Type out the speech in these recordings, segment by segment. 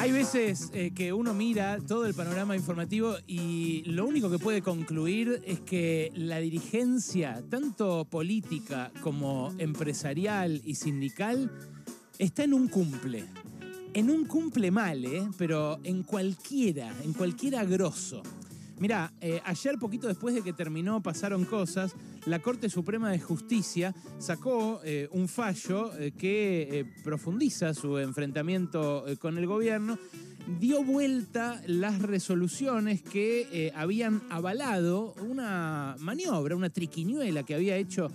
Hay veces eh, que uno mira todo el panorama informativo y lo único que puede concluir es que la dirigencia, tanto política como empresarial y sindical, está en un cumple. En un cumple mal, ¿eh? pero en cualquiera, en cualquiera grosso. Mirá, eh, ayer, poquito después de que terminó Pasaron Cosas, la Corte Suprema de Justicia sacó eh, un fallo eh, que profundiza su enfrentamiento con el gobierno, dio vuelta las resoluciones que habían avalado una maniobra, una triquiñuela que había hecho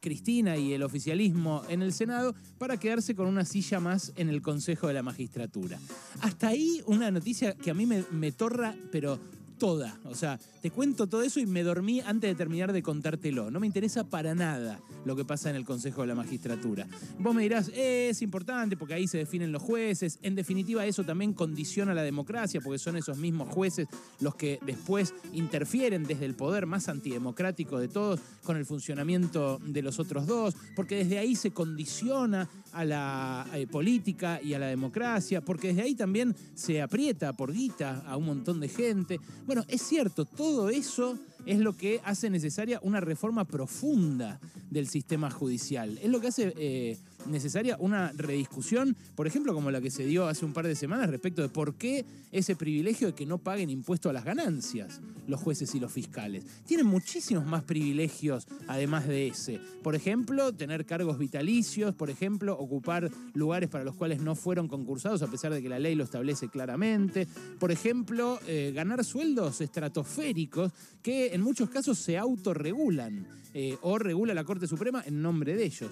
Cristina y el oficialismo en el Senado para quedarse con una silla más en el Consejo de la Magistratura. Hasta ahí una noticia que a mí me, me torra, pero toda. O sea, te cuento todo eso y me dormí antes de terminar de contártelo. No me interesa para nada lo que pasa en el Consejo de la Magistratura. Vos me dirás, es importante porque ahí se definen los jueces. En definitiva, eso también condiciona la democracia porque son esos mismos jueces los que después interfieren desde el poder más antidemocrático de todos con el funcionamiento de los otros dos, porque desde ahí se condiciona a la eh, política y a la democracia, porque desde ahí también se aprieta por guita a un montón de gente. Bueno, es cierto, todo eso es lo que hace necesaria una reforma profunda del sistema judicial. Es lo que hace eh, necesaria una rediscusión, por ejemplo, como la que se dio hace un par de semanas respecto de por qué ese privilegio de que no paguen impuesto a las ganancias los jueces y los fiscales. Tienen muchísimos más privilegios además de ese. Por ejemplo, tener cargos vitalicios, por ejemplo, ocupar lugares para los cuales no fueron concursados a pesar de que la ley lo establece claramente. Por ejemplo, eh, ganar sueldos estratosféricos que en muchos casos se autorregulan eh, o regula la Corte Suprema en nombre de ellos.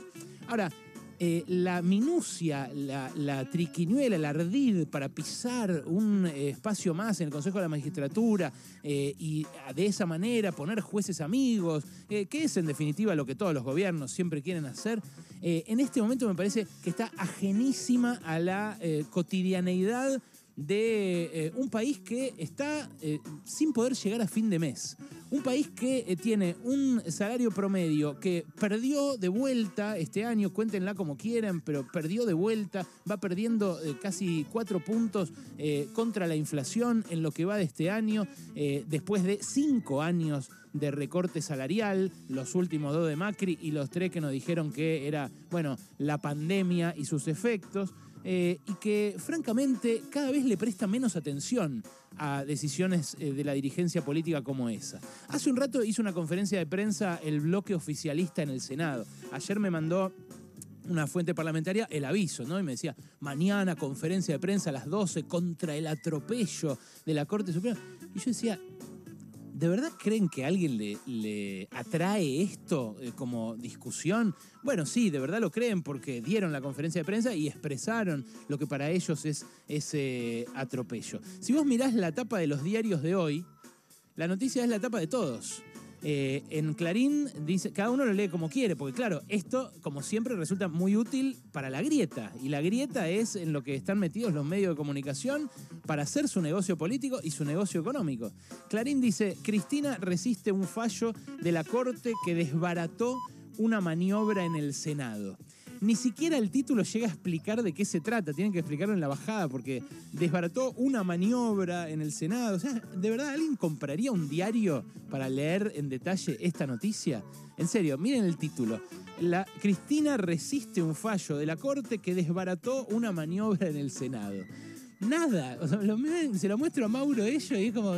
Ahora, eh, la minucia, la, triquiñuela, el ardid para pisar un eh, espacio más en el Consejo de la Magistratura y de esa manera poner jueces amigos, que es en definitiva lo que todos los gobiernos siempre quieren hacer, en este momento me parece que está ajenísima a la cotidianeidad de eh, un país que está eh, sin poder llegar a fin de mes. Un país que eh, tiene un salario promedio que perdió de vuelta este año, cuéntenla como quieran, pero perdió de vuelta, va perdiendo casi cuatro puntos contra la inflación en lo que va de este año, después de cinco años de recorte salarial, los últimos dos de Macri y los tres que nos dijeron que era, bueno, la pandemia y sus efectos. Eh, y que francamente cada vez le presta menos atención a decisiones eh, de la dirigencia política como esa. Hace un rato hizo una conferencia de prensa el bloque oficialista en el Senado. Ayer me mandó una fuente parlamentaria el aviso, ¿no? Y me decía, mañana conferencia de prensa a las 12 contra el atropello de la Corte Suprema. Y yo decía, ¿De verdad creen que alguien le, atrae esto eh, como discusión? Bueno, sí, de verdad lo creen porque dieron la conferencia de prensa y expresaron lo que para ellos es ese atropello. Si vos mirás la tapa de los diarios de hoy, la noticia es la tapa de todos. Eh, en Clarín dice, cada uno lo lee como quiere, porque claro, esto, como siempre, resulta muy útil para la grieta. Y la grieta es en lo que están metidos los medios de comunicación para hacer su negocio político y su negocio económico. Clarín dice, Cristina resiste un fallo de la Corte que desbarató una maniobra en el Senado ni siquiera el título llega a explicar de qué se trata. Tienen que explicarlo en la bajada porque desbarató una maniobra en el Senado. O sea, ¿de verdad alguien compraría un diario para leer en detalle esta noticia? En serio, miren el título. La, Cristina resiste un fallo de la Corte que desbarató una maniobra en el Senado. Nada. se lo muestro a Mauro ello y es como,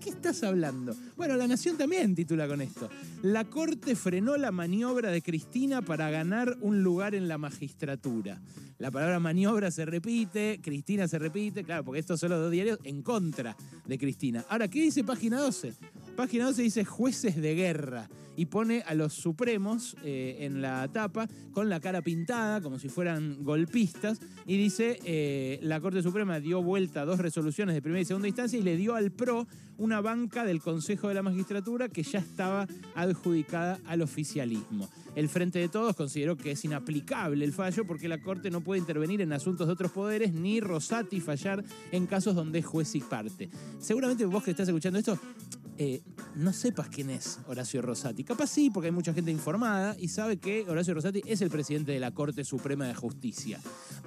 ¿qué, estás hablando? Bueno, La Nación también titula con esto. La Corte frenó la maniobra de Cristina para ganar un lugar en la magistratura. La palabra maniobra se repite, Cristina se repite, claro, porque estos son los dos diarios en contra de Cristina. Ahora, ¿qué dice página 12? Página 12 dice jueces de guerra y pone a los supremos eh, en la tapa con la cara pintada como si fueran golpistas y dice eh, la Corte Suprema dio vuelta a dos resoluciones de primera y segunda instancia y le dio al PRO una banca del Consejo de la Magistratura que ya estaba adjudicada al oficialismo. El Frente de Todos consideró que es inaplicable el fallo porque la Corte no puede intervenir en asuntos de otros poderes ni Rosati fallar en casos donde es juez y parte. Seguramente vos que estás escuchando esto eh, no sepas quién es Horacio Rosati. Capaz sí, porque hay mucha gente informada y sabe que Horacio Rosati es el presidente de la Corte Suprema de Justicia.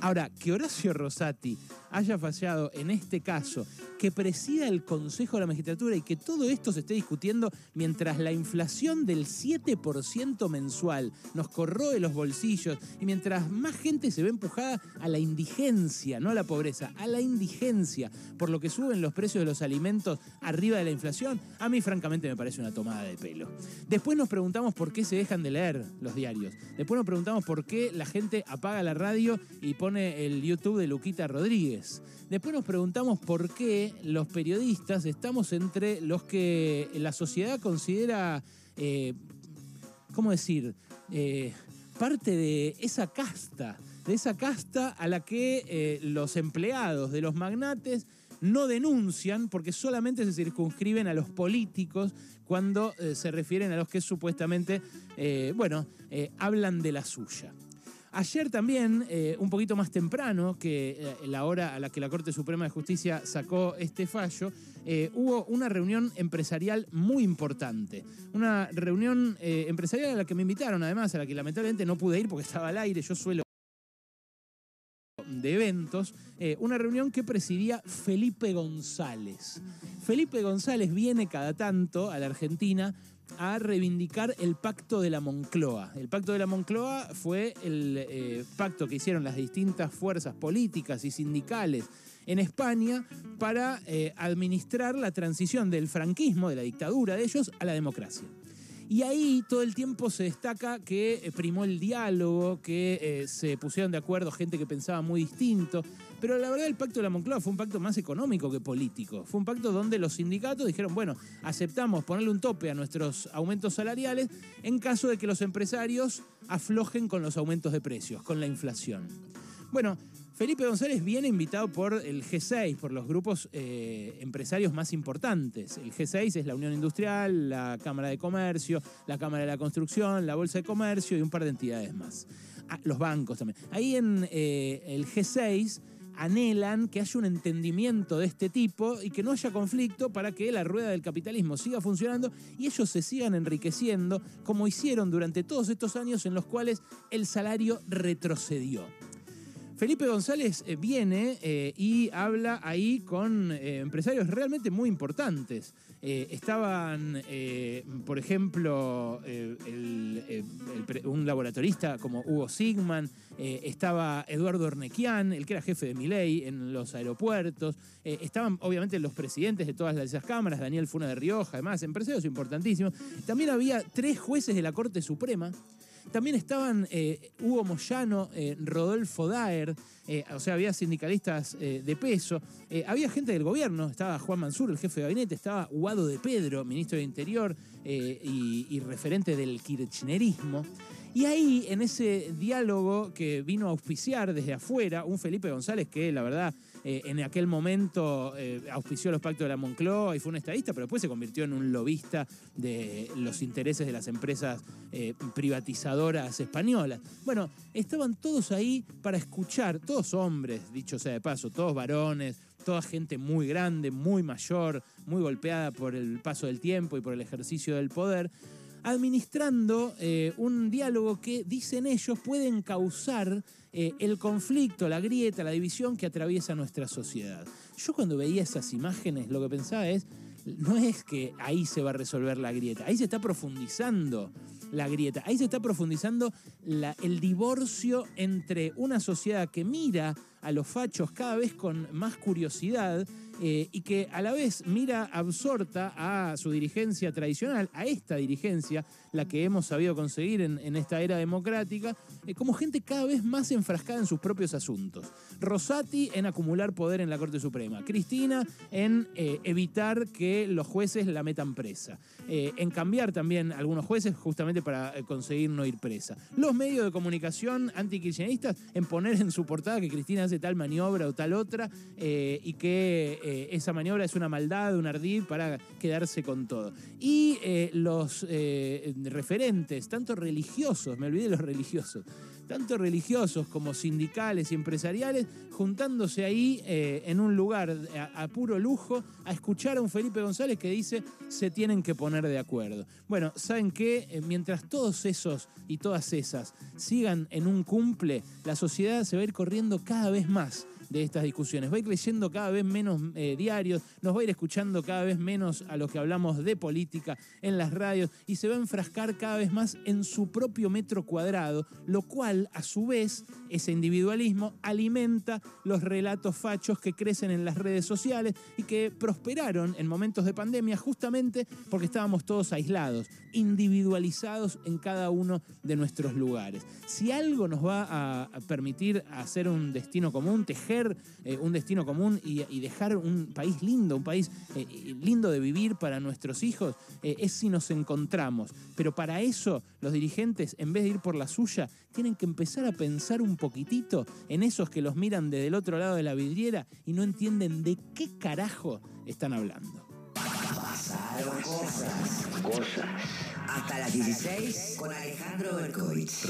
Ahora, que Horacio Rosati haya fallado en este caso, que presida el Consejo de la Magistratura y que todo esto se esté discutiendo mientras la inflación del 7% mensual nos corroe los bolsillos y mientras más gente se ve empujada a la indigencia, no a la pobreza, a la indigencia, por lo que suben los precios de los alimentos arriba de la inflación, a mí francamente me parece una tomada de pelo. Después nos preguntamos por qué se dejan de leer los diarios. Después nos preguntamos por qué la gente apaga la radio y pone el YouTube de Luquita Rodríguez. Después nos preguntamos por qué los periodistas estamos entre los que la sociedad considera, eh, ¿cómo decir?, eh, parte de esa casta, de esa casta a la que eh, los empleados de los magnates no denuncian porque solamente se circunscriben a los políticos cuando se refieren a los que supuestamente, bueno, hablan de la suya. Ayer también, eh, un poquito más temprano que eh, la hora a la que la Corte Suprema de Justicia sacó este fallo, eh, hubo una reunión empresarial muy importante. Una reunión empresarial a la que me invitaron, además, a la que lamentablemente no pude ir porque estaba al aire. Yo suelo de eventos, una reunión que presidía Felipe González. Felipe González viene cada tanto a la Argentina a reivindicar el pacto de la Moncloa. El pacto de la Moncloa fue el eh, pacto que hicieron las distintas fuerzas políticas y sindicales en España para eh, administrar la transición del franquismo, de la dictadura de ellos, a la democracia. Y ahí todo el tiempo se destaca que eh, primó el diálogo, que eh, se pusieron de acuerdo gente que pensaba muy distinto. Pero la verdad el pacto de la Moncloa fue un pacto más económico que político. Fue un pacto donde los sindicatos dijeron, bueno, aceptamos ponerle un tope a nuestros aumentos salariales en caso de que los empresarios aflojen con los aumentos de precios, con la inflación. Bueno, Felipe González viene invitado por el G6, por los grupos eh, empresarios más importantes. El G6 es la Unión Industrial, la Cámara de Comercio, la Cámara de la Construcción, la Bolsa de Comercio y un par de entidades más. Ah, los bancos también. Ahí en eh, el G6 anhelan que haya un entendimiento de este tipo y que no haya conflicto para que la rueda del capitalismo siga funcionando y ellos se sigan enriqueciendo como hicieron durante todos estos años en los cuales el salario retrocedió. Felipe González eh, viene eh, y habla ahí con eh, empresarios realmente muy importantes. estaban, por ejemplo, un laboratorista como Hugo Sigman, estaba Eduardo Ornequian, el que era jefe de Miley en los aeropuertos, estaban obviamente los presidentes de todas esas cámaras, Daniel Funa de Rioja, además, empresarios importantísimos. También había tres jueces de la Corte Suprema también estaban eh, Hugo Moyano, eh, Rodolfo Daer, eh, o sea, había sindicalistas de peso, había gente del gobierno, estaba Juan Mansur, el jefe de gabinete, estaba Guado de Pedro, ministro de Interior y, y referente del kirchnerismo. Y ahí, en ese diálogo que vino a auspiciar desde afuera, un Felipe González que la verdad eh, en aquel momento eh, auspició los pactos de la Moncloa y fue un estadista, pero después se convirtió en un lobista de los intereses de las empresas eh, privatizadoras españolas. Bueno, estaban todos ahí para escuchar, todos hombres, dicho sea de paso, todos varones, toda gente muy grande, muy mayor, muy golpeada por el paso del tiempo y por el ejercicio del poder administrando un diálogo que, dicen ellos, pueden causar eh, el conflicto, la grieta, la división que atraviesa nuestra sociedad. Yo cuando veía esas imágenes lo que pensaba es, no es que ahí se va a resolver la grieta, ahí se está profundizando la grieta, ahí se está profundizando el divorcio entre una sociedad que mira a los fachos cada vez con más curiosidad eh, y que a la vez mira absorta a su dirigencia tradicional, a esta dirigencia, la que hemos sabido conseguir en, esta era democrática, eh, como gente cada vez más enfrascada en sus propios asuntos. Rosati en acumular poder en la Corte Suprema, Cristina en eh, evitar que los jueces la metan presa, en cambiar también algunos jueces justamente para conseguir no ir presa. Los medios de comunicación antikirchneristas en poner en su portada que Cristina hace tal maniobra o tal otra y que eh, esa maniobra es una maldad, un ardid para quedarse con todo. Y eh, los eh, referentes, tanto religiosos, me olvidé de los religiosos, tanto religiosos como sindicales y empresariales, juntándose ahí en un lugar a, puro lujo a escuchar a un Felipe González que dice se tienen que poner de acuerdo. Bueno, ¿saben qué? mientras todos esos y todas esas sigan en un cumple, la sociedad se va a ir corriendo cada vez más de estas discusiones. Va a ir leyendo cada vez menos eh, diarios, nos va a ir escuchando cada vez menos a los que hablamos de política en las radios y se va a enfrascar cada vez más en su propio metro cuadrado, lo cual a su vez ese individualismo alimenta los relatos fachos que crecen en las redes sociales y que prosperaron en momentos de pandemia justamente porque estábamos todos aislados, individualizados en cada uno de nuestros lugares. Si algo nos va a permitir hacer un destino común, tejer eh, un destino común y, dejar un país lindo, un país eh, lindo de vivir para nuestros hijos, eh, es si nos encontramos. Pero para eso los dirigentes, en vez de ir por la suya, tienen que empezar a pensar un poquitito en esos que los miran desde el otro lado de la vidriera y no entienden de qué carajo están hablando. Cosas. Hasta las 16 con Alejandro Berkovich.